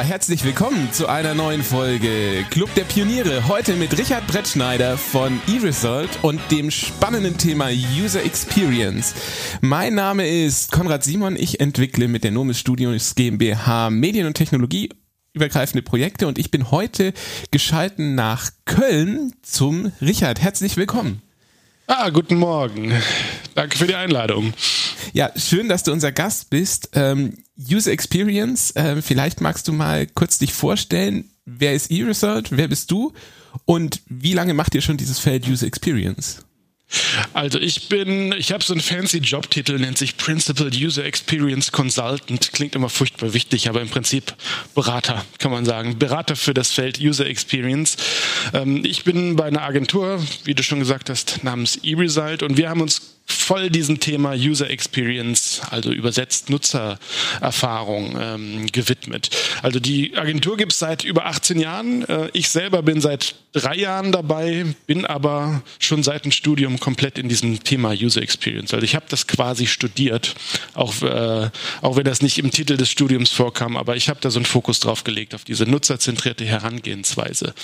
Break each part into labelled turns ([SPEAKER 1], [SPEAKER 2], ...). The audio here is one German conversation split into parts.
[SPEAKER 1] Ja, herzlich willkommen zu einer neuen Folge Club der Pioniere. Heute mit Richard Brettschneider von eResult und dem spannenden Thema User Experience. Mein Name ist Konrad Simon. Ich entwickle mit der Nomis Studios GmbH Medien- und Technologie übergreifende Projekte und ich bin heute geschalten nach Köln zum Richard. Herzlich willkommen.
[SPEAKER 2] Ah, guten Morgen. Danke für die Einladung.
[SPEAKER 1] Ja, schön, dass du unser Gast bist. Ähm, User Experience, äh, vielleicht magst du mal kurz dich vorstellen. Wer ist eResult? Wer bist du? Und wie lange macht ihr schon dieses Feld User Experience?
[SPEAKER 2] Also ich bin, ich habe so einen fancy Jobtitel, nennt sich Principal User Experience Consultant. Klingt immer furchtbar wichtig, aber im Prinzip Berater, kann man sagen. Berater für das Feld User Experience. Ähm, ich bin bei einer Agentur, wie du schon gesagt hast, namens eResult und wir haben uns voll diesem Thema User Experience, also übersetzt Nutzererfahrung, ähm, gewidmet. Also die Agentur gibt es seit über 18 Jahren. Äh, ich selber bin seit drei Jahren dabei, bin aber schon seit dem Studium komplett in diesem Thema User Experience. Also ich habe das quasi studiert, auch, äh, auch wenn das nicht im Titel des Studiums vorkam, aber ich habe da so einen Fokus drauf gelegt, auf diese nutzerzentrierte Herangehensweise.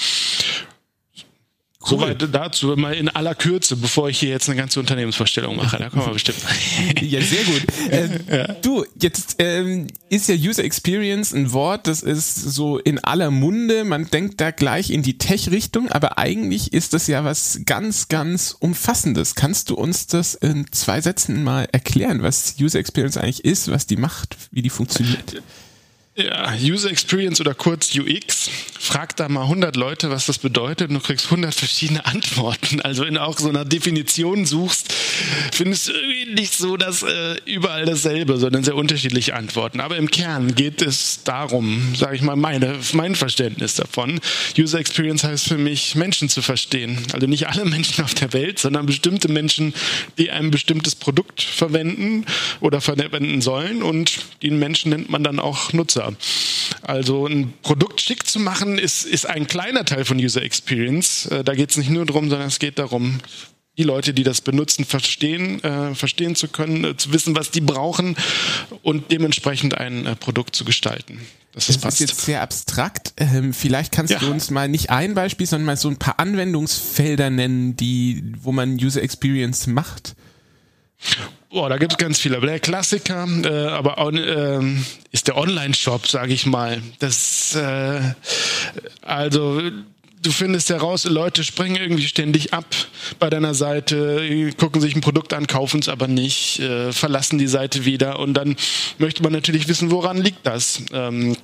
[SPEAKER 2] Cool. Soweit dazu, mal in aller Kürze, bevor ich hier jetzt eine ganze Unternehmensvorstellung mache. Da kommen wir bestimmt.
[SPEAKER 1] ja, sehr gut. Äh, ja. Du, jetzt ähm, ist ja User Experience ein Wort, das ist so in aller Munde. Man denkt da gleich in die Tech-Richtung, aber eigentlich ist das ja was ganz, ganz Umfassendes. Kannst du uns das in zwei Sätzen mal erklären, was User Experience eigentlich ist, was die macht, wie die funktioniert?
[SPEAKER 2] Ja, User Experience oder kurz UX. Frag da mal 100 Leute, was das bedeutet und du kriegst 100 verschiedene Antworten. Also wenn du auch so einer Definition suchst, findest du nicht so dass äh, überall dasselbe, sondern sehr unterschiedliche Antworten. Aber im Kern geht es darum, sage ich mal, meine, mein Verständnis davon. User Experience heißt für mich, Menschen zu verstehen. Also nicht alle Menschen auf der Welt, sondern bestimmte Menschen, die ein bestimmtes Produkt verwenden oder verwenden sollen und den Menschen nennt man dann auch Nutzer. Also ein Produkt schick zu machen, ist, ist ein kleiner Teil von User Experience. Äh, da geht es nicht nur darum, sondern es geht darum, die Leute, die das benutzen, verstehen, äh, verstehen zu können, äh, zu wissen, was die brauchen und dementsprechend ein äh, Produkt zu gestalten.
[SPEAKER 1] Das, das ist jetzt sehr abstrakt. Ähm, vielleicht kannst ja. du uns mal nicht ein Beispiel, sondern mal so ein paar Anwendungsfelder nennen, die, wo man User Experience macht.
[SPEAKER 2] Boah, da gibt es ganz viele. Aber der Klassiker, äh, aber auch, äh, ist der Online-Shop, sage ich mal. Das, äh, also du findest heraus, Leute springen irgendwie ständig ab bei deiner Seite, gucken sich ein Produkt an, kaufen es aber nicht, äh, verlassen die Seite wieder und dann möchte man natürlich wissen, woran liegt das. Ähm,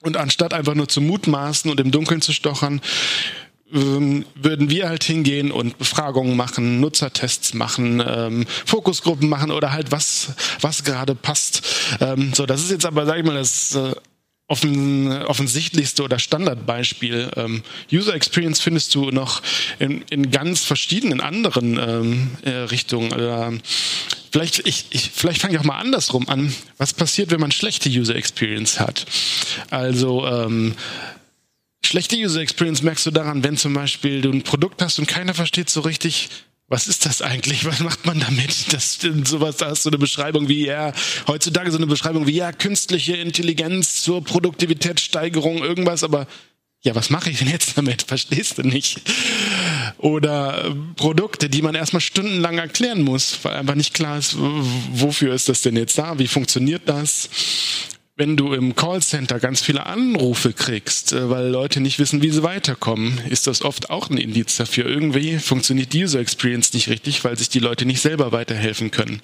[SPEAKER 2] und anstatt einfach nur zu mutmaßen und im Dunkeln zu stochern, ähm, würden wir halt hingehen und Befragungen machen, Nutzertests machen, ähm, Fokusgruppen machen oder halt was, was gerade passt. Ähm, so, das ist jetzt aber, sag ich mal, das äh, offen, offensichtlichste oder Standardbeispiel. Ähm, User Experience findest du noch in, in ganz verschiedenen anderen ähm, äh, Richtungen. Äh, vielleicht ich, ich, vielleicht fange ich auch mal andersrum an. Was passiert, wenn man schlechte User Experience hat? Also ähm, Schlechte User Experience merkst du daran, wenn zum Beispiel du ein Produkt hast und keiner versteht so richtig, was ist das eigentlich? Was macht man damit? Das sowas, da hast du eine Beschreibung wie ja, heutzutage so eine Beschreibung wie ja, künstliche Intelligenz zur Produktivitätssteigerung, irgendwas, aber ja, was mache ich denn jetzt damit? Verstehst du nicht? Oder äh, Produkte, die man erstmal stundenlang erklären muss, weil einfach nicht klar ist, wofür ist das denn jetzt da? Wie funktioniert das? Wenn du im Callcenter ganz viele Anrufe kriegst, äh, weil Leute nicht wissen, wie sie weiterkommen, ist das oft auch ein Indiz dafür. Irgendwie funktioniert die User Experience nicht richtig, weil sich die Leute nicht selber weiterhelfen können.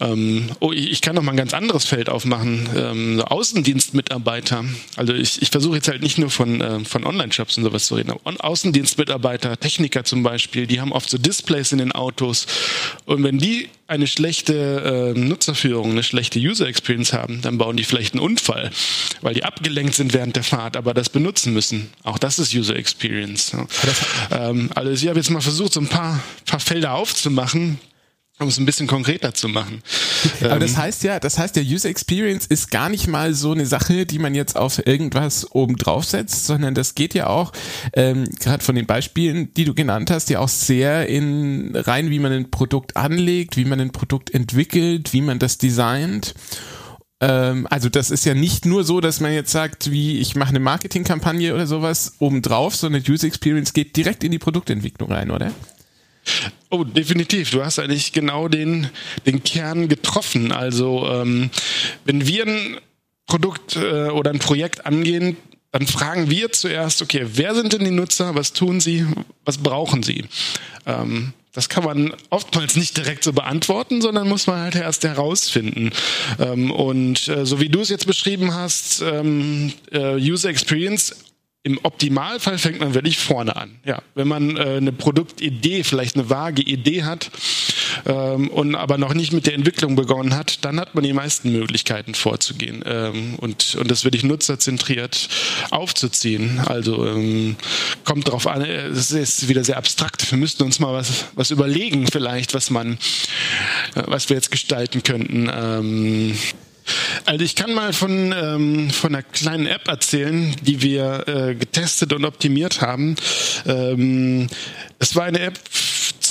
[SPEAKER 2] Ähm, oh, ich kann noch mal ein ganz anderes Feld aufmachen. Ähm, Außendienstmitarbeiter. Also ich, ich versuche jetzt halt nicht nur von, äh, von Online-Shops und sowas zu reden. Außendienstmitarbeiter, Techniker zum Beispiel, die haben oft so Displays in den Autos. Und wenn die eine schlechte äh, Nutzerführung, eine schlechte User Experience haben, dann bauen die vielleicht einen Unfall, weil die abgelenkt sind während der Fahrt, aber das benutzen müssen. Auch das ist User Experience. Ähm, also ich habe jetzt mal versucht, so ein paar, paar Felder aufzumachen, um es ein bisschen konkreter zu machen.
[SPEAKER 1] Aber das ähm, heißt ja, das heißt ja, User Experience ist gar nicht mal so eine Sache, die man jetzt auf irgendwas oben drauf setzt, sondern das geht ja auch, ähm, gerade von den Beispielen, die du genannt hast, ja auch sehr in rein, wie man ein Produkt anlegt, wie man ein Produkt entwickelt, wie man das designt. Ähm, also das ist ja nicht nur so, dass man jetzt sagt, wie ich mache eine Marketingkampagne oder sowas obendrauf, sondern User Experience geht direkt in die Produktentwicklung rein, oder?
[SPEAKER 2] Oh, definitiv. Du hast eigentlich genau den, den Kern getroffen. Also ähm, wenn wir ein Produkt äh, oder ein Projekt angehen, dann fragen wir zuerst, okay, wer sind denn die Nutzer, was tun sie, was brauchen sie? Ähm, das kann man oftmals nicht direkt so beantworten, sondern muss man halt erst herausfinden. Ähm, und äh, so wie du es jetzt beschrieben hast, ähm, äh, User Experience im Optimalfall fängt man wirklich vorne an. Ja, wenn man äh, eine Produktidee, vielleicht eine vage Idee hat ähm, und aber noch nicht mit der Entwicklung begonnen hat, dann hat man die meisten Möglichkeiten vorzugehen ähm, und und das wirklich nutzerzentriert aufzuziehen. Also ähm, kommt darauf an. Es ist wieder sehr abstrakt. Wir müssten uns mal was was überlegen, vielleicht, was man, äh, was wir jetzt gestalten könnten. Ähm, also ich kann mal von, ähm, von einer kleinen App erzählen, die wir äh, getestet und optimiert haben. Ähm, es war eine App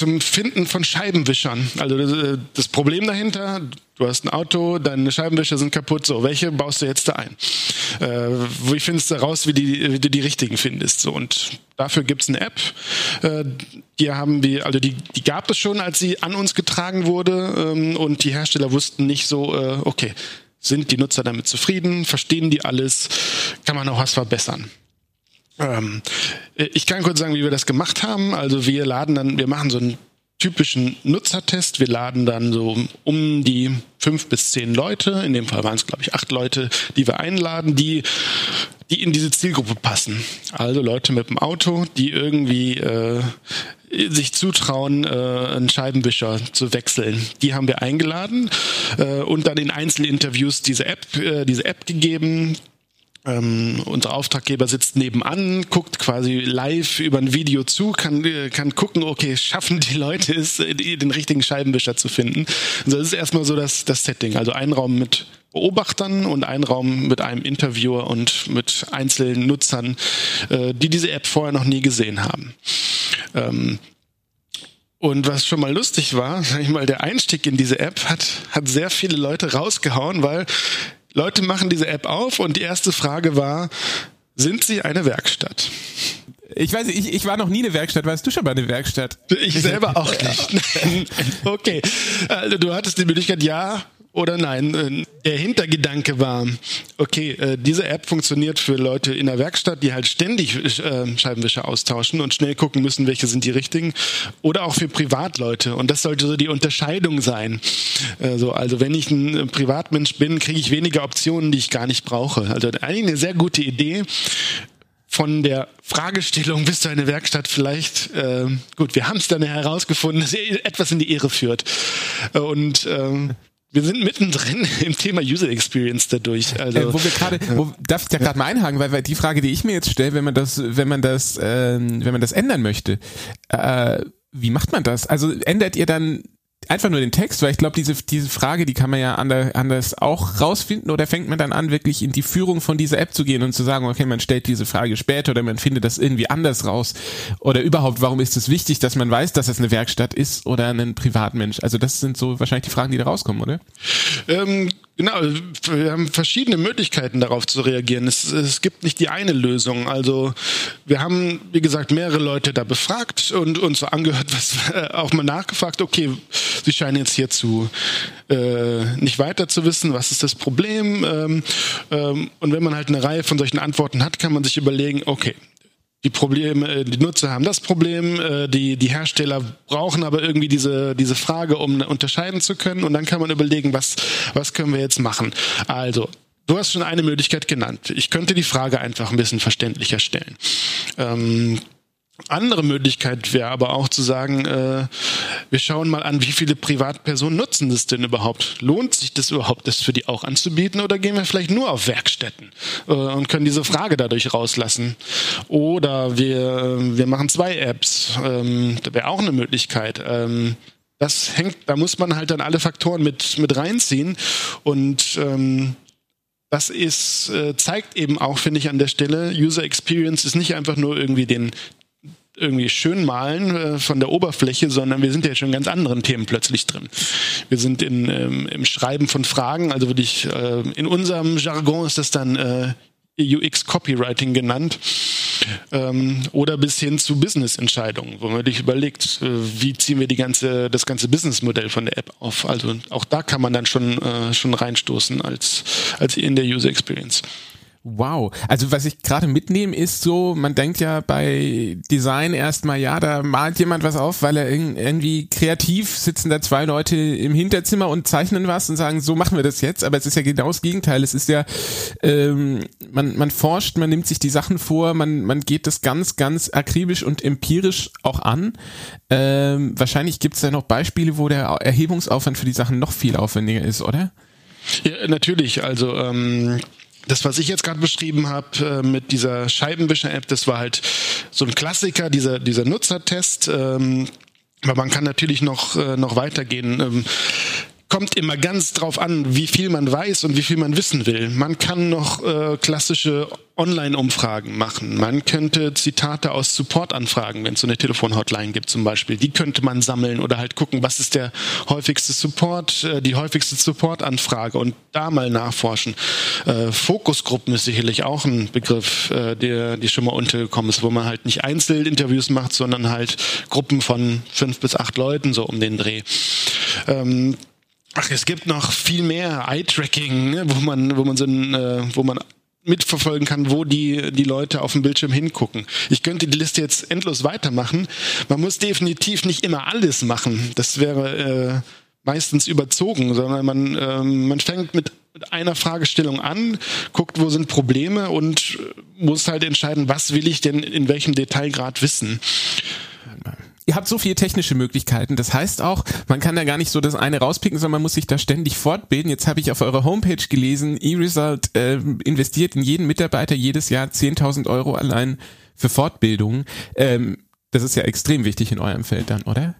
[SPEAKER 2] zum Finden von Scheibenwischern. Also das, äh, das, Problem dahinter, du hast ein Auto, deine Scheibenwischer sind kaputt, so, welche baust du jetzt da ein? Äh, wie findest du raus, wie, die, wie du die richtigen findest? So, und dafür gibt's eine App. Äh, die haben wir, also die, die gab es schon, als sie an uns getragen wurde ähm, und die Hersteller wussten nicht so, äh, okay, sind die Nutzer damit zufrieden? Verstehen die alles? Kann man noch was verbessern? Ähm, ich kann kurz sagen, wie wir das gemacht haben. Also wir laden dann, wir machen so einen typischen Nutzertest. Wir laden dann so um die fünf bis zehn Leute, in dem Fall waren es glaube ich acht Leute, die wir einladen, die die in diese Zielgruppe passen. Also Leute mit dem Auto, die irgendwie äh, sich zutrauen, äh, einen Scheibenwischer zu wechseln. Die haben wir eingeladen äh, und dann in Einzelinterviews diese App, äh, diese App gegeben, ähm, unser Auftraggeber sitzt nebenan, guckt quasi live über ein Video zu, kann, kann gucken, okay, schaffen die Leute es, den richtigen Scheibenwischer zu finden. Also das ist erstmal so das, das Setting. Also ein Raum mit Beobachtern und ein Raum mit einem Interviewer und mit einzelnen Nutzern, äh, die diese App vorher noch nie gesehen haben. Ähm, und was schon mal lustig war, sag ich mal, der Einstieg in diese App hat, hat sehr viele Leute rausgehauen, weil Leute machen diese App auf und die erste Frage war, sind sie eine Werkstatt?
[SPEAKER 1] Ich weiß, ich, ich war noch nie eine Werkstatt. Warst du schon mal eine Werkstatt?
[SPEAKER 2] Ich selber auch nicht. okay. Also du hattest die Möglichkeit, ja, oder nein. Äh, der Hintergedanke war, okay, äh, diese App funktioniert für Leute in der Werkstatt, die halt ständig äh, Scheibenwischer austauschen und schnell gucken müssen, welche sind die richtigen. Oder auch für Privatleute. Und das sollte so die Unterscheidung sein. Also, also wenn ich ein Privatmensch bin, kriege ich weniger Optionen, die ich gar nicht brauche. Also eigentlich eine sehr gute Idee von der Fragestellung bis zu einer Werkstatt vielleicht, äh, gut, wir haben es dann herausgefunden, dass etwas in die Ehre führt. Und ähm, wir sind mittendrin im Thema User Experience dadurch. Also,
[SPEAKER 1] äh, wo wir gerade, wo, darf ich da gerade mal einhaken, weil, weil die Frage, die ich mir jetzt stelle, wenn man das, wenn man das, äh, wenn man das ändern möchte, äh, wie macht man das? Also ändert ihr dann einfach nur den Text, weil ich glaube, diese, diese Frage, die kann man ja anders auch rausfinden oder fängt man dann an, wirklich in die Führung von dieser App zu gehen und zu sagen, okay, man stellt diese Frage später oder man findet das irgendwie anders raus oder überhaupt, warum ist es wichtig, dass man weiß, dass es eine Werkstatt ist oder ein Privatmensch? Also das sind so wahrscheinlich die Fragen, die da rauskommen, oder?
[SPEAKER 2] Ähm, Genau, wir haben verschiedene Möglichkeiten darauf zu reagieren. Es, es, gibt nicht die eine Lösung. Also wir haben, wie gesagt, mehrere Leute da befragt und uns so angehört, was äh, auch mal nachgefragt. Okay, sie scheinen jetzt hierzu äh, nicht weiter zu wissen. Was ist das Problem? Ähm, ähm, und wenn man halt eine Reihe von solchen Antworten hat, kann man sich überlegen, okay, die Probleme, äh, die Nutzer haben das Problem, äh, die, die Hersteller brauchen aber irgendwie diese, diese Frage, um unterscheiden zu können. Und dann kann man überlegen, was, was können wir jetzt machen. Also, du hast schon eine Möglichkeit genannt. Ich könnte die Frage einfach ein bisschen verständlicher stellen. Ähm, andere Möglichkeit wäre aber auch zu sagen, äh, wir schauen mal an, wie viele Privatpersonen nutzen das denn überhaupt? Lohnt sich das überhaupt, das für die auch anzubieten? Oder gehen wir vielleicht nur auf Werkstätten äh, und können diese Frage dadurch rauslassen? Oder wir, wir machen zwei Apps. Ähm, das wäre auch eine Möglichkeit. Ähm, das hängt, da muss man halt dann alle Faktoren mit, mit reinziehen und ähm, das ist, äh, zeigt eben auch, finde ich, an der Stelle, User Experience ist nicht einfach nur irgendwie den, irgendwie schön malen äh, von der Oberfläche, sondern wir sind ja schon in ganz anderen Themen plötzlich drin. Wir sind in, ähm, im Schreiben von Fragen, also würde ich, äh, in unserem Jargon ist das dann äh, UX Copywriting genannt, ähm, oder bis hin zu Business-Entscheidungen, wo man sich überlegt, äh, wie ziehen wir die ganze, das ganze Businessmodell von der App auf. Also auch da kann man dann schon, äh, schon reinstoßen als, als in der User Experience.
[SPEAKER 1] Wow. Also was ich gerade mitnehme ist so, man denkt ja bei Design erstmal, ja, da malt jemand was auf, weil er irgendwie kreativ sitzen da zwei Leute im Hinterzimmer und zeichnen was und sagen, so machen wir das jetzt. Aber es ist ja genau das Gegenteil. Es ist ja, ähm, man, man forscht, man nimmt sich die Sachen vor, man, man geht das ganz, ganz akribisch und empirisch auch an. Ähm, wahrscheinlich gibt es da noch Beispiele, wo der Erhebungsaufwand für die Sachen noch viel aufwendiger ist, oder?
[SPEAKER 2] Ja, natürlich. Also ähm, das, was ich jetzt gerade beschrieben habe äh, mit dieser Scheibenwischer-App, das war halt so ein Klassiker, dieser, dieser Nutzertest. Ähm, aber man kann natürlich noch, äh, noch weitergehen. Ähm, kommt immer ganz drauf an, wie viel man weiß und wie viel man wissen will. Man kann noch äh, klassische Online-Umfragen machen. Man könnte Zitate aus Support-Anfragen, wenn es so eine Telefon-Hotline gibt zum Beispiel, die könnte man sammeln oder halt gucken, was ist der häufigste Support, äh, die häufigste Support-Anfrage und da mal nachforschen. Äh, Fokusgruppen ist sicherlich auch ein Begriff, äh, der die schon mal untergekommen ist, wo man halt nicht Einzelinterviews macht, sondern halt Gruppen von fünf bis acht Leuten so um den Dreh. Ähm, Ach, es gibt noch viel mehr Eye-Tracking, ne, wo man, wo man so ein, äh, wo man mitverfolgen kann, wo die, die Leute auf dem Bildschirm hingucken. Ich könnte die Liste jetzt endlos weitermachen. Man muss definitiv nicht immer alles machen. Das wäre äh, meistens überzogen, sondern man, äh, man fängt mit einer Fragestellung an, guckt, wo sind Probleme und muss halt entscheiden, was will ich denn in welchem Detailgrad wissen
[SPEAKER 1] ihr habt so viele technische Möglichkeiten. Das heißt auch, man kann da gar nicht so das eine rauspicken, sondern man muss sich da ständig fortbilden. Jetzt habe ich auf eurer Homepage gelesen, eResult äh, investiert in jeden Mitarbeiter jedes Jahr 10.000 Euro allein für Fortbildung. Ähm, das ist ja extrem wichtig in eurem Feld dann, oder?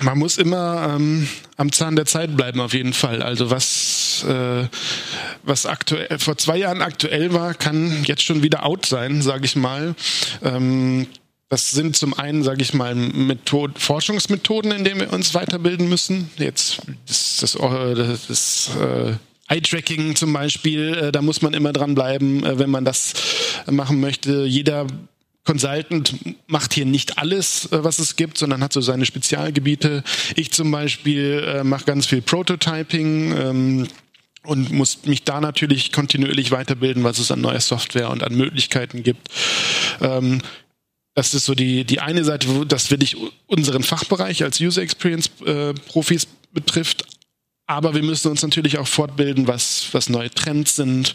[SPEAKER 2] Man muss immer ähm, am Zahn der Zeit bleiben, auf jeden Fall. Also was, äh, was aktuell vor zwei Jahren aktuell war, kann jetzt schon wieder out sein, sage ich mal. Ähm, das sind zum einen, sage ich mal, Method Forschungsmethoden, in denen wir uns weiterbilden müssen. Jetzt das, das, äh, das, das äh, Eye-Tracking zum Beispiel, äh, da muss man immer dranbleiben, äh, wenn man das machen möchte. Jeder Consultant macht hier nicht alles, was es gibt, sondern hat so seine Spezialgebiete. Ich zum Beispiel äh, mache ganz viel Prototyping. Ähm, und muss mich da natürlich kontinuierlich weiterbilden, was es an neuer Software und an Möglichkeiten gibt. Ähm, das ist so die, die eine Seite, wo das wirklich unseren Fachbereich als User Experience äh, Profis betrifft. Aber wir müssen uns natürlich auch fortbilden, was, was neue Trends sind,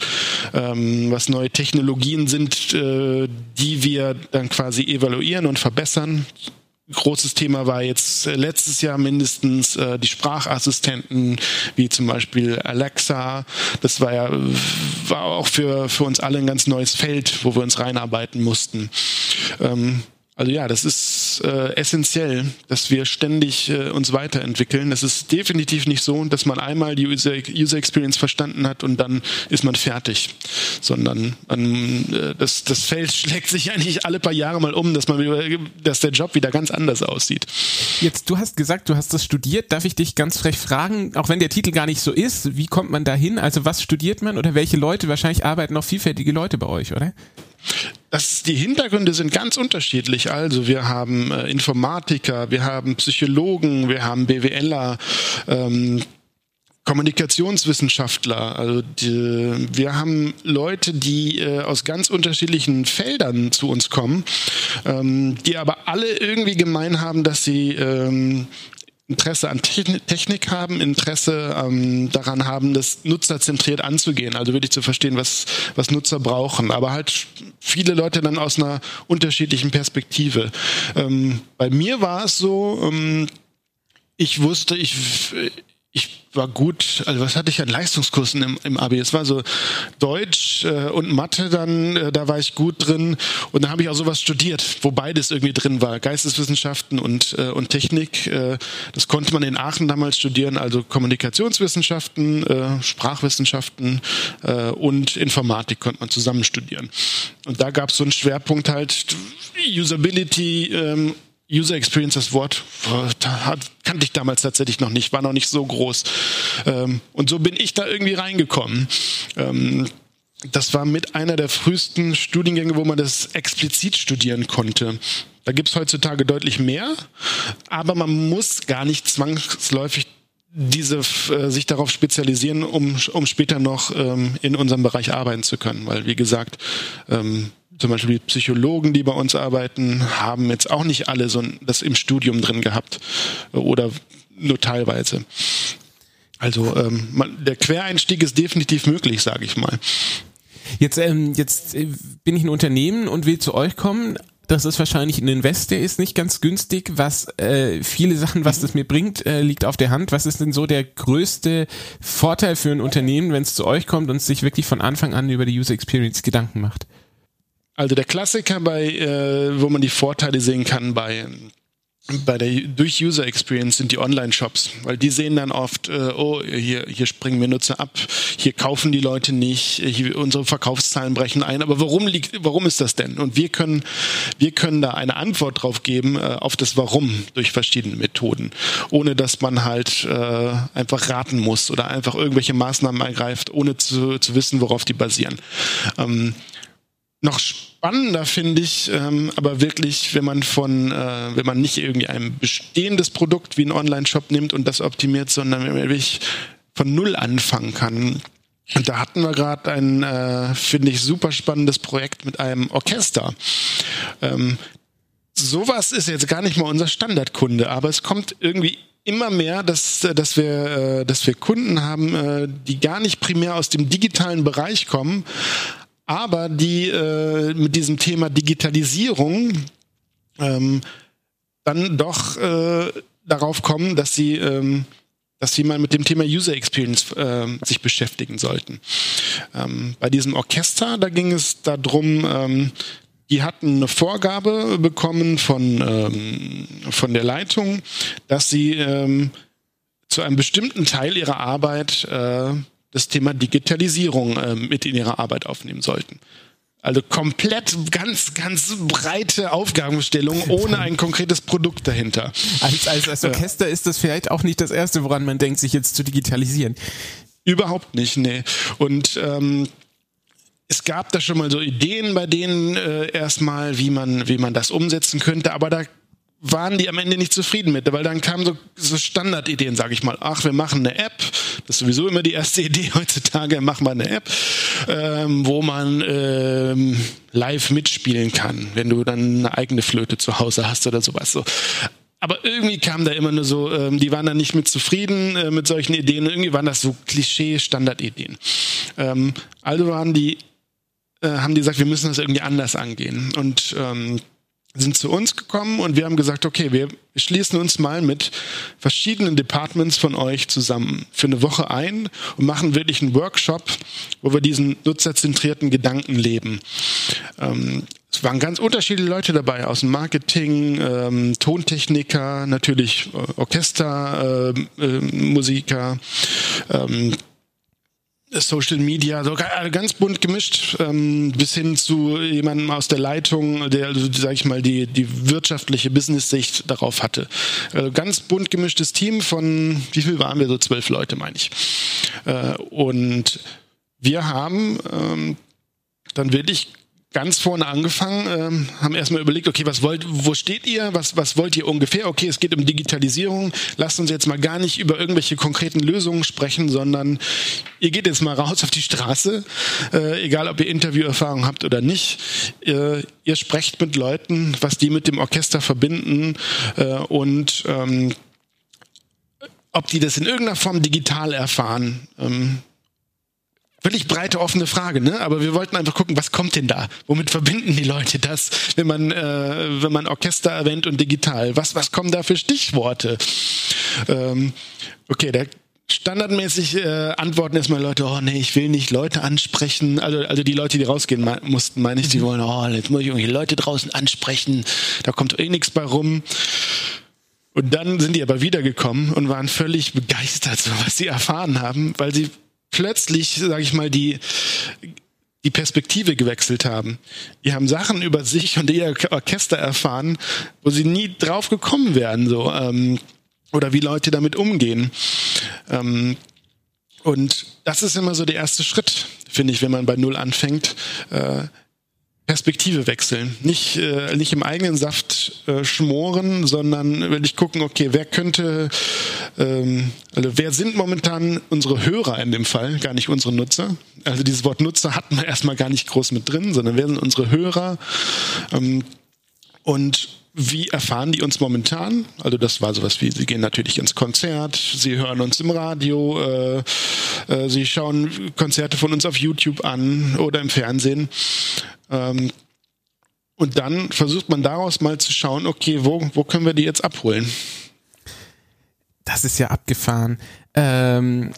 [SPEAKER 2] ähm, was neue Technologien sind, äh, die wir dann quasi evaluieren und verbessern großes Thema war jetzt äh, letztes Jahr mindestens äh, die Sprachassistenten, wie zum Beispiel Alexa. Das war ja war auch für, für uns alle ein ganz neues Feld, wo wir uns reinarbeiten mussten. Ähm, also ja, das ist äh, essentiell, dass wir ständig äh, uns weiterentwickeln. Es ist definitiv nicht so, dass man einmal die User, User Experience verstanden hat und dann ist man fertig, sondern man, äh, das, das Feld schlägt sich eigentlich alle paar Jahre mal um, dass man, dass der Job wieder ganz anders aussieht.
[SPEAKER 1] Jetzt, du hast gesagt, du hast das studiert. Darf ich dich ganz frech fragen, auch wenn der Titel gar nicht so ist, wie kommt man da hin? Also was studiert man oder welche Leute? Wahrscheinlich arbeiten noch vielfältige Leute bei euch, oder?
[SPEAKER 2] Das, die Hintergründe sind ganz unterschiedlich. Also wir haben äh, Informatiker, wir haben Psychologen, wir haben BWLer, ähm, Kommunikationswissenschaftler. Also die, wir haben Leute, die äh, aus ganz unterschiedlichen Feldern zu uns kommen, ähm, die aber alle irgendwie gemein haben, dass sie ähm, Interesse an Technik haben, Interesse ähm, daran haben, das nutzerzentriert anzugehen, also wirklich zu verstehen, was, was Nutzer brauchen, aber halt viele Leute dann aus einer unterschiedlichen Perspektive. Ähm, bei mir war es so, ähm, ich wusste, ich, ich war gut, also was hatte ich an Leistungskursen im, im Abi? Es war so Deutsch äh, und Mathe dann, äh, da war ich gut drin und dann habe ich auch sowas studiert, wo beides irgendwie drin war, Geisteswissenschaften und, äh, und Technik. Äh, das konnte man in Aachen damals studieren, also Kommunikationswissenschaften, äh, Sprachwissenschaften äh, und Informatik konnte man zusammen studieren. Und da gab es so einen Schwerpunkt halt Usability ähm, User Experience, das Wort kannte ich damals tatsächlich noch nicht, war noch nicht so groß. Ähm, und so bin ich da irgendwie reingekommen. Ähm, das war mit einer der frühesten Studiengänge, wo man das explizit studieren konnte. Da gibt es heutzutage deutlich mehr, aber man muss gar nicht zwangsläufig diese äh, sich darauf spezialisieren, um, um später noch ähm, in unserem Bereich arbeiten zu können. Weil, wie gesagt, ähm, zum Beispiel die Psychologen, die bei uns arbeiten, haben jetzt auch nicht alle so das im Studium drin gehabt oder nur teilweise. Also ähm, man, der Quereinstieg ist definitiv möglich, sage ich mal.
[SPEAKER 1] Jetzt, ähm, jetzt äh, bin ich ein Unternehmen und will zu euch kommen. Das ist wahrscheinlich ein Invest, der ist nicht ganz günstig. Was äh, viele Sachen, was das mir bringt, äh, liegt auf der Hand. Was ist denn so der größte Vorteil für ein Unternehmen, wenn es zu euch kommt und sich wirklich von Anfang an über die User Experience Gedanken macht?
[SPEAKER 2] Also der Klassiker bei, äh, wo man die Vorteile sehen kann bei bei der durch User Experience sind die Online-Shops, weil die sehen dann oft, äh, oh, hier, hier springen wir Nutzer ab, hier kaufen die Leute nicht, hier, unsere Verkaufszahlen brechen ein. Aber warum liegt, warum ist das denn? Und wir können, wir können da eine Antwort drauf geben äh, auf das Warum durch verschiedene Methoden, ohne dass man halt äh, einfach raten muss oder einfach irgendwelche Maßnahmen ergreift, ohne zu, zu wissen, worauf die basieren. Ähm, noch spannender finde ich, ähm, aber wirklich, wenn man von, äh, wenn man nicht irgendwie ein bestehendes Produkt wie ein Online-Shop nimmt und das optimiert, sondern wenn man wirklich von Null anfangen kann. Und da hatten wir gerade ein, äh, finde ich, super spannendes Projekt mit einem Orchester. Ähm, sowas ist jetzt gar nicht mal unser Standardkunde, aber es kommt irgendwie immer mehr, dass, dass, wir, äh, dass wir Kunden haben, äh, die gar nicht primär aus dem digitalen Bereich kommen, aber die äh, mit diesem Thema Digitalisierung ähm, dann doch äh, darauf kommen, dass sie ähm, dass sie mal mit dem Thema User Experience äh, sich beschäftigen sollten. Ähm, bei diesem Orchester, da ging es darum, ähm, die hatten eine Vorgabe bekommen von, ähm, von der Leitung, dass sie ähm, zu einem bestimmten Teil ihrer Arbeit äh, das Thema Digitalisierung äh, mit in ihre Arbeit aufnehmen sollten. Also komplett ganz, ganz breite Aufgabenstellung ohne ein konkretes Produkt dahinter.
[SPEAKER 1] Als, als, als Orchester ist das vielleicht auch nicht das Erste, woran man denkt, sich jetzt zu digitalisieren.
[SPEAKER 2] Überhaupt nicht, nee. Und ähm, es gab da schon mal so Ideen bei denen äh, erstmal, wie man, wie man das umsetzen könnte, aber da waren die am Ende nicht zufrieden mit, weil dann kamen so, so Standardideen, sage ich mal. Ach, wir machen eine App. Das ist sowieso immer die erste Idee heutzutage. Machen wir eine App, ähm, wo man ähm, live mitspielen kann, wenn du dann eine eigene Flöte zu Hause hast oder sowas. So. Aber irgendwie kam da immer nur so, ähm, die waren da nicht mit zufrieden äh, mit solchen Ideen. Irgendwie waren das so Klischee-Standardideen. Ähm, also waren die, äh, haben die gesagt, wir müssen das irgendwie anders angehen. Und ähm, sind zu uns gekommen und wir haben gesagt, okay, wir schließen uns mal mit verschiedenen Departments von euch zusammen für eine Woche ein und machen wirklich einen Workshop, wo wir diesen nutzerzentrierten Gedanken leben. Ähm, es waren ganz unterschiedliche Leute dabei aus dem Marketing, ähm, Tontechniker, natürlich äh, Orchestermusiker, äh, äh, ähm, Social Media, so ganz bunt gemischt, ähm, bis hin zu jemandem aus der Leitung, der, also, sag ich mal, die, die wirtschaftliche Business-Sicht darauf hatte. Also ganz bunt gemischtes Team von, wie viel waren wir? So zwölf Leute, meine ich. Äh, und wir haben ähm, dann wirklich ganz vorne angefangen, ähm, haben erstmal überlegt, okay, was wollt, wo steht ihr, was, was wollt ihr ungefähr? Okay, es geht um Digitalisierung. Lasst uns jetzt mal gar nicht über irgendwelche konkreten Lösungen sprechen, sondern ihr geht jetzt mal raus auf die Straße, äh, egal ob ihr Interviewerfahrung habt oder nicht. Äh, ihr sprecht mit Leuten, was die mit dem Orchester verbinden äh, und ähm, ob die das in irgendeiner Form digital erfahren. Ähm, völlig breite offene Frage, ne? Aber wir wollten einfach gucken, was kommt denn da? Womit verbinden die Leute das, wenn man äh, wenn man Orchester erwähnt und digital? Was was kommen da für Stichworte? Ähm, okay, der standardmäßig äh, antworten erstmal Leute, oh nee, ich will nicht Leute ansprechen. Also, also die Leute, die rausgehen me mussten, meine ich, die mhm. wollen, oh, jetzt muss ich irgendwie Leute draußen ansprechen, da kommt eh nichts bei rum. Und dann sind die aber wiedergekommen und waren völlig begeistert, so was sie erfahren haben, weil sie plötzlich, sage ich mal, die die Perspektive gewechselt haben. Die haben Sachen über sich und ihr Orchester erfahren, wo sie nie drauf gekommen wären. So. Ähm, oder wie Leute damit umgehen. Ähm, und das ist immer so der erste Schritt, finde ich, wenn man bei Null anfängt. Äh, Perspektive wechseln. Nicht, äh, nicht im eigenen Saft äh, schmoren, sondern wirklich gucken, okay, wer könnte, ähm, also wer sind momentan unsere Hörer in dem Fall, gar nicht unsere Nutzer. Also dieses Wort Nutzer hatten wir erstmal gar nicht groß mit drin, sondern wer sind unsere Hörer? Ähm, und wie erfahren die uns momentan? Also das war sowas wie, sie gehen natürlich ins Konzert, sie hören uns im Radio, äh, äh, sie schauen Konzerte von uns auf YouTube an oder im Fernsehen. Ähm, und dann versucht man daraus mal zu schauen, okay, wo, wo können wir die jetzt abholen?
[SPEAKER 1] Das ist ja abgefahren. Ähm,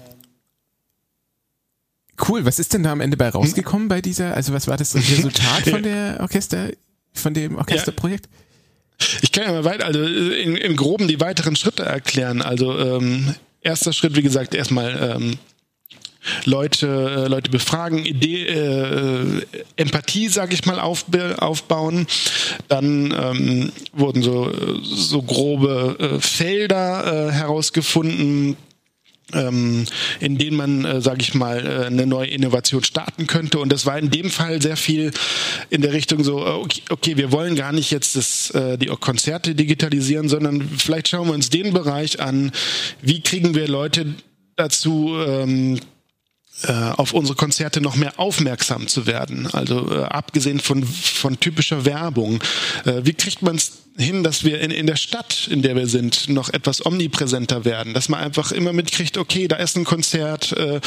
[SPEAKER 1] cool, was ist denn da am Ende bei rausgekommen bei dieser, also was war das Resultat von der Orchester, von dem Orchesterprojekt? Ja.
[SPEAKER 2] Ich kann ja mal weiter, also in, im Groben die weiteren Schritte erklären. Also ähm, erster Schritt, wie gesagt, erstmal ähm, Leute, äh, Leute befragen, Idee, äh, Empathie, sage ich mal, aufbauen. Dann ähm, wurden so, so grobe äh, Felder äh, herausgefunden, ähm, in denen man, äh, sage ich mal, äh, eine neue Innovation starten könnte. Und das war in dem Fall sehr viel in der Richtung so, äh, okay, okay wir wollen gar nicht jetzt das, äh, die Konzerte digitalisieren, sondern vielleicht schauen wir uns den Bereich an, wie kriegen wir Leute dazu, ähm, äh, auf unsere Konzerte noch mehr aufmerksam zu werden. Also äh, abgesehen von, von typischer Werbung. Äh, wie kriegt man es hin, dass wir in, in der Stadt, in der wir sind, noch etwas omnipräsenter werden? Dass man einfach immer mitkriegt, okay, da ist ein Konzert äh,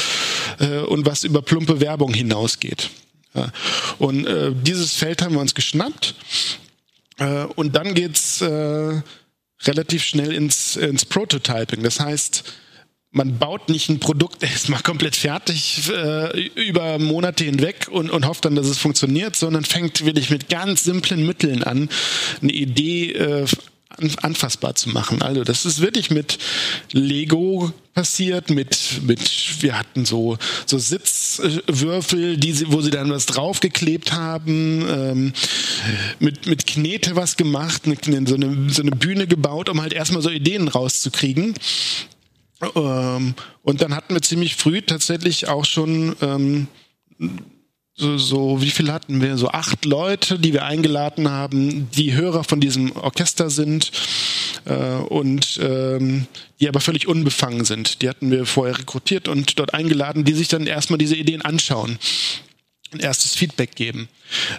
[SPEAKER 2] äh, und was über plumpe Werbung hinausgeht. Ja. Und äh, dieses Feld haben wir uns geschnappt. Äh, und dann geht's äh, relativ schnell ins, ins Prototyping. Das heißt, man baut nicht ein Produkt erstmal komplett fertig äh, über Monate hinweg und, und hofft dann, dass es funktioniert, sondern fängt wirklich mit ganz simplen Mitteln an, eine Idee äh, anfassbar zu machen. Also das ist wirklich mit Lego passiert, mit mit wir hatten so so Sitzwürfel, die sie, wo sie dann was draufgeklebt haben, ähm, mit mit Knete was gemacht, so eine so eine Bühne gebaut, um halt erstmal so Ideen rauszukriegen. Ähm, und dann hatten wir ziemlich früh tatsächlich auch schon ähm, so, so, wie viel hatten wir? So acht Leute, die wir eingeladen haben, die Hörer von diesem Orchester sind äh, und ähm, die aber völlig unbefangen sind. Die hatten wir vorher rekrutiert und dort eingeladen, die sich dann erstmal diese Ideen anschauen, ein erstes Feedback geben.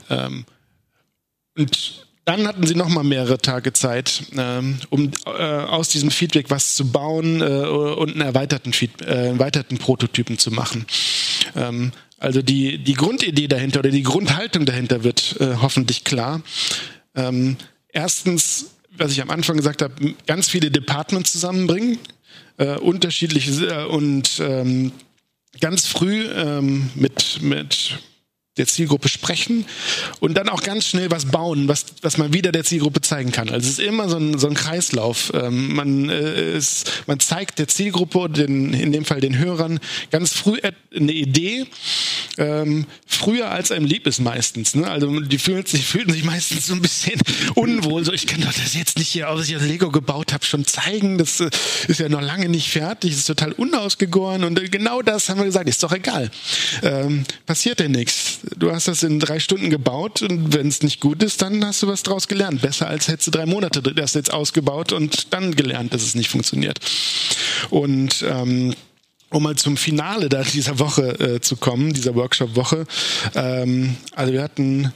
[SPEAKER 2] Ähm, und dann hatten sie noch mal mehrere Tage Zeit, ähm, um äh, aus diesem Feedback was zu bauen äh, und einen erweiterten, Feed, äh, erweiterten Prototypen zu machen. Ähm, also die, die Grundidee dahinter oder die Grundhaltung dahinter wird äh, hoffentlich klar. Ähm, erstens, was ich am Anfang gesagt habe, ganz viele Departments zusammenbringen, äh, unterschiedliche äh, und ähm, ganz früh ähm, mit, mit der Zielgruppe sprechen und dann auch ganz schnell was bauen, was, was man wieder der Zielgruppe zeigen kann. Also es ist immer so ein, so ein Kreislauf. Ähm, man, äh, ist, man zeigt der Zielgruppe, den, in dem Fall den Hörern, ganz früh eine Idee, ähm, früher als einem lieb ist meistens. Ne? Also die fühlen sich, fühlen sich meistens so ein bisschen unwohl. So, ich kann doch das jetzt nicht hier, was ich aus Lego gebaut habe, schon zeigen. Das äh, ist ja noch lange nicht fertig, das ist total unausgegoren. Und äh, genau das haben wir gesagt, ist doch egal. Ähm, passiert ja nichts du hast das in drei Stunden gebaut und wenn es nicht gut ist, dann hast du was draus gelernt. Besser als hättest du drei Monate das jetzt ausgebaut und dann gelernt, dass es nicht funktioniert. Und ähm, um mal zum Finale da dieser Woche äh, zu kommen, dieser Workshop-Woche. Ähm, also wir hatten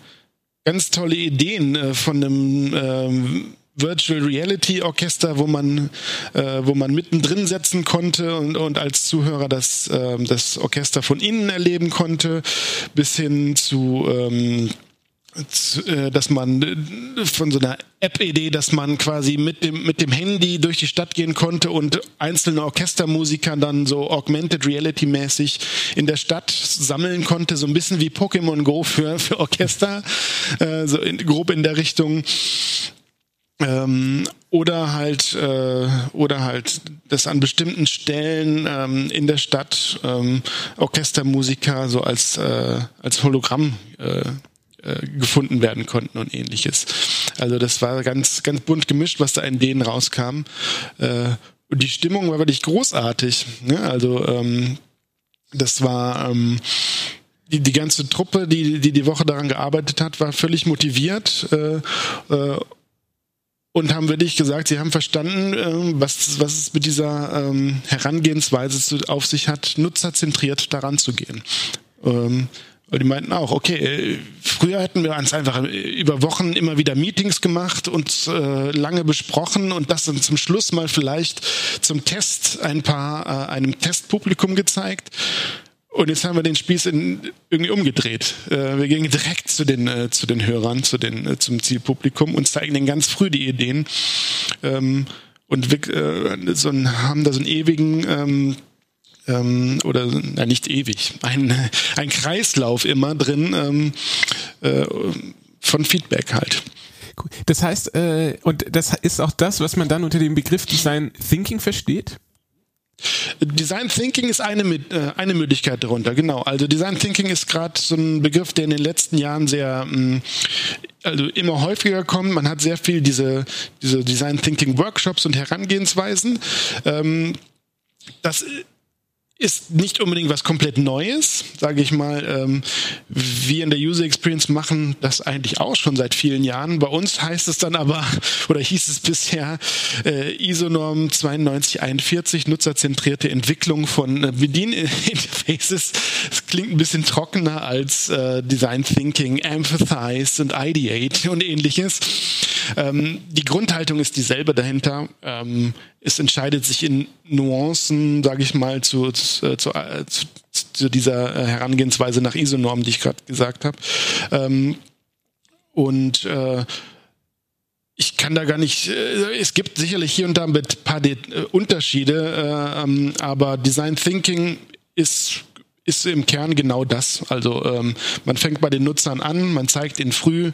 [SPEAKER 2] ganz tolle Ideen äh, von einem ähm, Virtual Reality Orchester, wo man, äh, wo man mittendrin setzen konnte und, und als Zuhörer das, äh, das Orchester von innen erleben konnte, bis hin zu ähm, äh, dass man äh, von so einer App-Idee, dass man quasi mit dem, mit dem Handy durch die Stadt gehen konnte und einzelne Orchestermusiker dann so Augmented Reality-mäßig in der Stadt sammeln konnte, so ein bisschen wie Pokémon Go für, für Orchester, äh, so in, grob in der Richtung. Ähm, oder halt äh, oder halt dass an bestimmten Stellen ähm, in der Stadt ähm, Orchestermusiker so als äh, als Hologramm äh, äh, gefunden werden konnten und ähnliches. Also das war ganz, ganz bunt gemischt, was da in denen rauskam. Äh, und die Stimmung war wirklich großartig. Ne? Also ähm, das war ähm, die, die ganze Truppe, die, die die Woche daran gearbeitet hat, war völlig motiviert äh, äh, und haben wirklich gesagt, sie haben verstanden, äh, was, was es mit dieser ähm, Herangehensweise auf sich hat, nutzerzentriert daran zu gehen. Ähm, die meinten auch, okay, äh, früher hätten wir uns einfach über Wochen immer wieder Meetings gemacht und äh, lange besprochen und das dann zum Schluss mal vielleicht zum Test ein paar äh, einem Testpublikum gezeigt. Und jetzt haben wir den Spieß in, irgendwie umgedreht. Äh, wir gehen direkt zu den, äh, zu den Hörern, zu den, äh, zum Zielpublikum und zeigen denen ganz früh die Ideen. Ähm, und wir, äh, so ein, haben da so einen ewigen ähm, ähm, oder na, nicht ewig, ein, ein Kreislauf immer drin ähm, äh, von Feedback halt.
[SPEAKER 1] Das heißt, äh, und das ist auch das, was man dann unter dem Begriff Design Thinking versteht?
[SPEAKER 2] Design Thinking ist eine, äh, eine Möglichkeit darunter, genau. Also Design Thinking ist gerade so ein Begriff, der in den letzten Jahren sehr, mm, also immer häufiger kommt. Man hat sehr viel diese, diese Design Thinking Workshops und Herangehensweisen. Ähm, das ist nicht unbedingt was komplett Neues, sage ich mal. Ähm, wir in der User Experience machen das eigentlich auch schon seit vielen Jahren. Bei uns heißt es dann aber, oder hieß es bisher, äh, ISO-Norm 9241, nutzerzentrierte Entwicklung von äh, Bedieninterfaces. Das klingt ein bisschen trockener als äh, Design Thinking, Empathize und Ideate und ähnliches. Ähm, die Grundhaltung ist dieselbe dahinter. Ähm, es entscheidet sich in Nuancen, sage ich mal, zu, zu, äh, zu, zu, dieser äh, Herangehensweise nach ISO-Normen, die ich gerade gesagt habe. Ähm, und äh, ich kann da gar nicht, äh, es gibt sicherlich hier und da ein paar De äh, Unterschiede, äh, ähm, aber Design Thinking ist ist im Kern genau das. Also ähm, man fängt bei den Nutzern an, man zeigt ihnen früh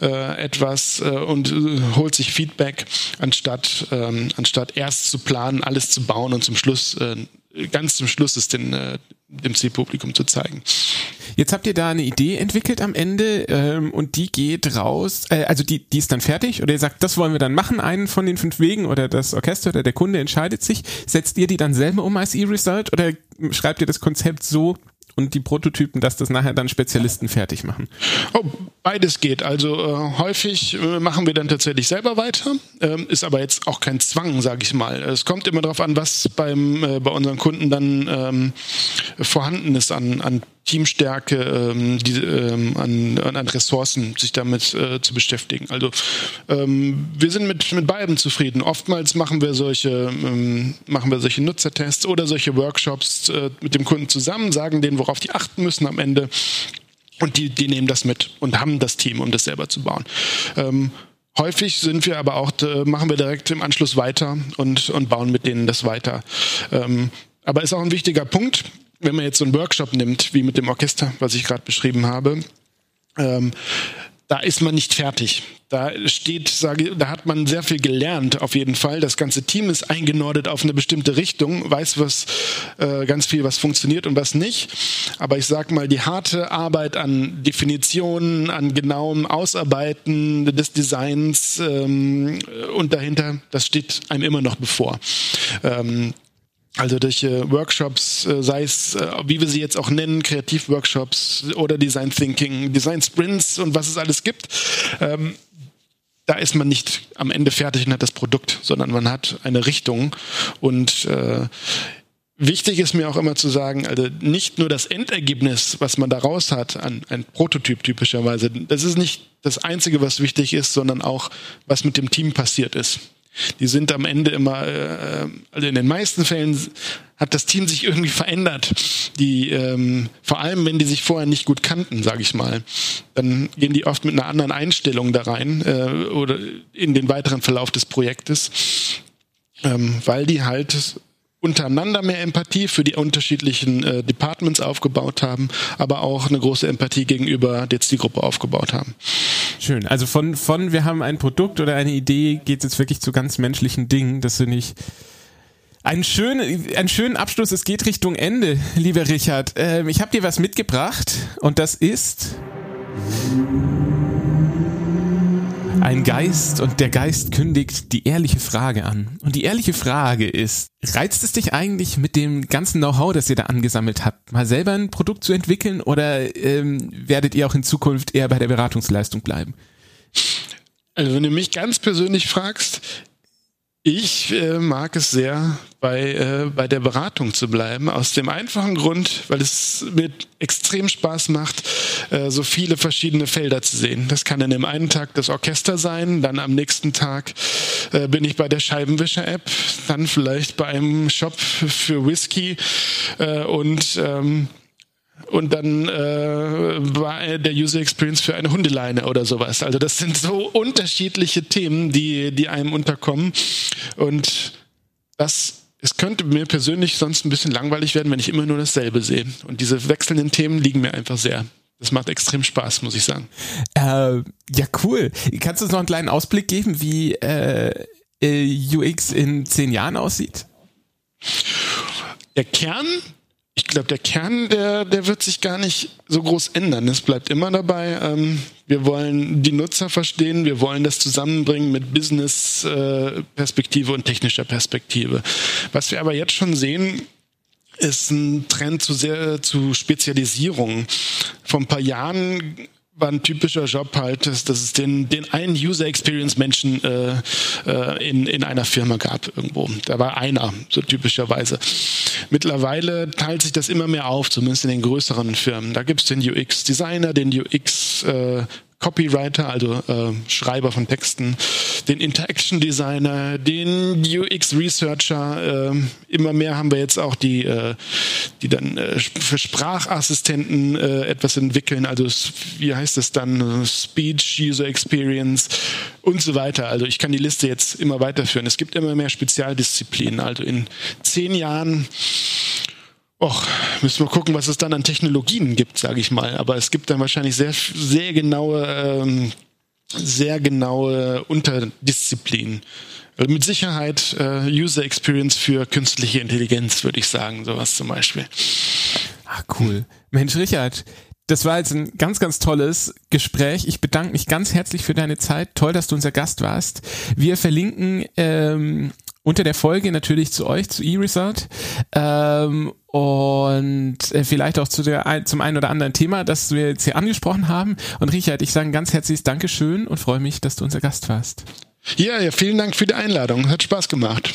[SPEAKER 2] äh, etwas äh, und äh, holt sich Feedback, anstatt, ähm, anstatt erst zu planen, alles zu bauen und zum Schluss, äh, ganz zum Schluss es den, äh, dem Zielpublikum zu zeigen.
[SPEAKER 1] Jetzt habt ihr da eine Idee entwickelt am Ende ähm, und die geht raus, äh, also die, die ist dann fertig oder ihr sagt, das wollen wir dann machen, einen von den fünf Wegen oder das Orchester oder der Kunde entscheidet sich. Setzt ihr die dann selber um als E-Result oder schreibt ihr das Konzept so, und die Prototypen, dass das nachher dann Spezialisten fertig machen?
[SPEAKER 2] Oh, beides geht. Also äh, häufig äh, machen wir dann tatsächlich selber weiter, ähm, ist aber jetzt auch kein Zwang, sage ich mal. Es kommt immer darauf an, was beim, äh, bei unseren Kunden dann ähm, vorhanden ist an, an Teamstärke, ähm, die, ähm, an, an Ressourcen, sich damit äh, zu beschäftigen. Also ähm, wir sind mit, mit beiden zufrieden. Oftmals machen wir solche, ähm, machen wir solche Nutzertests oder solche Workshops äh, mit dem Kunden zusammen, sagen denen, worauf die achten müssen am Ende. Und die, die nehmen das mit und haben das Team, um das selber zu bauen. Ähm, Häufig sind wir aber auch, äh, machen wir direkt im Anschluss weiter und, und bauen mit denen das weiter. Ähm, aber ist auch ein wichtiger Punkt wenn man jetzt so einen Workshop nimmt, wie mit dem Orchester, was ich gerade beschrieben habe, ähm, da ist man nicht fertig. Da steht, sage, da hat man sehr viel gelernt, auf jeden Fall. Das ganze Team ist eingenordet auf eine bestimmte Richtung, weiß was, äh, ganz viel, was funktioniert und was nicht. Aber ich sag mal, die harte Arbeit an Definitionen, an genauem Ausarbeiten des Designs ähm, und dahinter, das steht einem immer noch bevor. Ähm, also durch äh, Workshops, äh, sei es, äh, wie wir sie jetzt auch nennen, Kreativworkshops oder Design Thinking, Design Sprints und was es alles gibt. Ähm, da ist man nicht am Ende fertig und hat das Produkt, sondern man hat eine Richtung. Und äh, wichtig ist mir auch immer zu sagen, also nicht nur das Endergebnis, was man daraus hat, an ein Prototyp typischerweise, das ist nicht das Einzige, was wichtig ist, sondern auch, was mit dem Team passiert ist. Die sind am Ende immer, äh, also in den meisten Fällen hat das Team sich irgendwie verändert. Die, ähm, vor allem, wenn die sich vorher nicht gut kannten, sage ich mal, dann gehen die oft mit einer anderen Einstellung da rein äh, oder in den weiteren Verlauf des Projektes, ähm, weil die halt untereinander mehr Empathie für die unterschiedlichen äh, Departments aufgebaut haben, aber auch eine große Empathie gegenüber der Zielgruppe aufgebaut haben.
[SPEAKER 1] Schön. Also von, von wir haben ein Produkt oder eine Idee geht es jetzt wirklich zu ganz menschlichen Dingen, dass du nicht einen schönen, einen schönen Abschluss. Es geht Richtung Ende, lieber Richard. Ähm, ich habe dir was mitgebracht und das ist ein Geist und der Geist kündigt die ehrliche Frage an. Und die ehrliche Frage ist, reizt es dich eigentlich mit dem ganzen Know-how, das ihr da angesammelt habt, mal selber ein Produkt zu entwickeln oder ähm, werdet ihr auch in Zukunft eher bei der Beratungsleistung bleiben?
[SPEAKER 2] Also wenn du mich ganz persönlich fragst, ich äh, mag es sehr, bei, äh, bei der Beratung zu bleiben, aus dem einfachen Grund, weil es mir extrem Spaß macht, äh, so viele verschiedene Felder zu sehen. Das kann dann im einen Tag das Orchester sein, dann am nächsten Tag äh, bin ich bei der Scheibenwischer-App, dann vielleicht bei einem Shop für Whisky äh, und ähm, und dann äh, war der User Experience für eine Hundeleine oder sowas. Also das sind so unterschiedliche Themen, die, die einem unterkommen. Und das es könnte mir persönlich sonst ein bisschen langweilig werden, wenn ich immer nur dasselbe sehe. Und diese wechselnden Themen liegen mir einfach sehr. Das macht extrem Spaß, muss ich sagen.
[SPEAKER 1] Äh, ja, cool. Kannst du uns noch einen kleinen Ausblick geben, wie äh, äh UX in zehn Jahren aussieht?
[SPEAKER 2] Der Kern ich glaube, der Kern, der, der wird sich gar nicht so groß ändern. Es bleibt immer dabei. Ähm, wir wollen die Nutzer verstehen, wir wollen das zusammenbringen mit Business-Perspektive und technischer Perspektive. Was wir aber jetzt schon sehen, ist ein Trend zu sehr zu Spezialisierung. Vor ein paar Jahren war ein typischer Job halt, dass, dass es den, den einen User Experience Menschen äh, äh, in, in einer Firma gab irgendwo. Da war einer, so typischerweise. Mittlerweile teilt sich das immer mehr auf, zumindest in den größeren Firmen. Da gibt es den UX Designer, den UX äh, Copywriter, also äh, Schreiber von Texten, den Interaction Designer, den UX Researcher. Äh, immer mehr haben wir jetzt auch die, äh, die dann äh, für Sprachassistenten äh, etwas entwickeln. Also wie heißt es dann? Speech User Experience und so weiter. Also ich kann die Liste jetzt immer weiterführen. Es gibt immer mehr Spezialdisziplinen. Also in zehn Jahren Och, müssen wir gucken, was es dann an Technologien gibt, sage ich mal. Aber es gibt dann wahrscheinlich sehr, sehr genaue, ähm, sehr genaue Unterdisziplinen. Also mit Sicherheit äh, User Experience für künstliche Intelligenz, würde ich sagen, sowas zum Beispiel.
[SPEAKER 1] Ah, cool. Mensch, Richard, das war jetzt ein ganz, ganz tolles Gespräch. Ich bedanke mich ganz herzlich für deine Zeit. Toll, dass du unser Gast warst. Wir verlinken ähm, unter der Folge natürlich zu euch, zu eResult ähm, und äh, vielleicht auch zu der, zum einen oder anderen Thema, das wir jetzt hier angesprochen haben. Und Richard, ich sage ein ganz herzliches Dankeschön und freue mich, dass du unser Gast warst.
[SPEAKER 2] Ja, ja, vielen Dank für die Einladung. Hat Spaß gemacht.